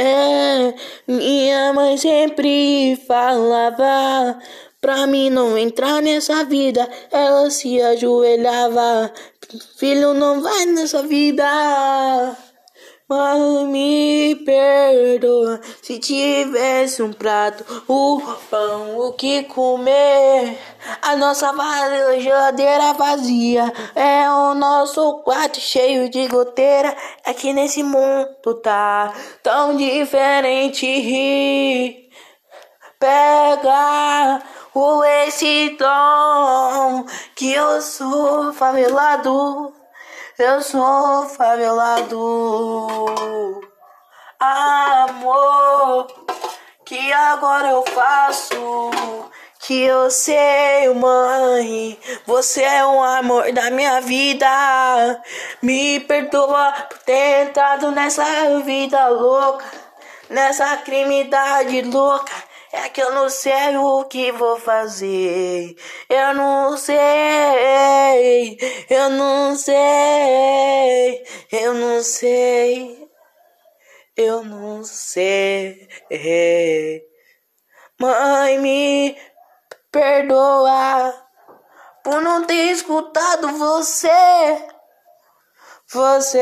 É, minha mãe sempre falava pra mim não entrar nessa vida. Ela se ajoelhava, filho, não vai nessa vida. Mãe, me perdoa se tivesse um prato, o pão, o que comer. A nossa geladeira vazia é o nosso quarto cheio de goteira. É que nesse mundo tá tão diferente. Pega o esse tom que eu sou favelado. Eu sou favelado, Que agora eu faço. Que eu sei, mãe. Você é o amor da minha vida. Me perdoa por ter entrado nessa vida louca. Nessa criminalidade louca. É que eu não sei o que vou fazer. Eu não sei. Eu não sei. Eu não sei. Eu não sei. Mãe, me perdoa por não ter escutado você. Você.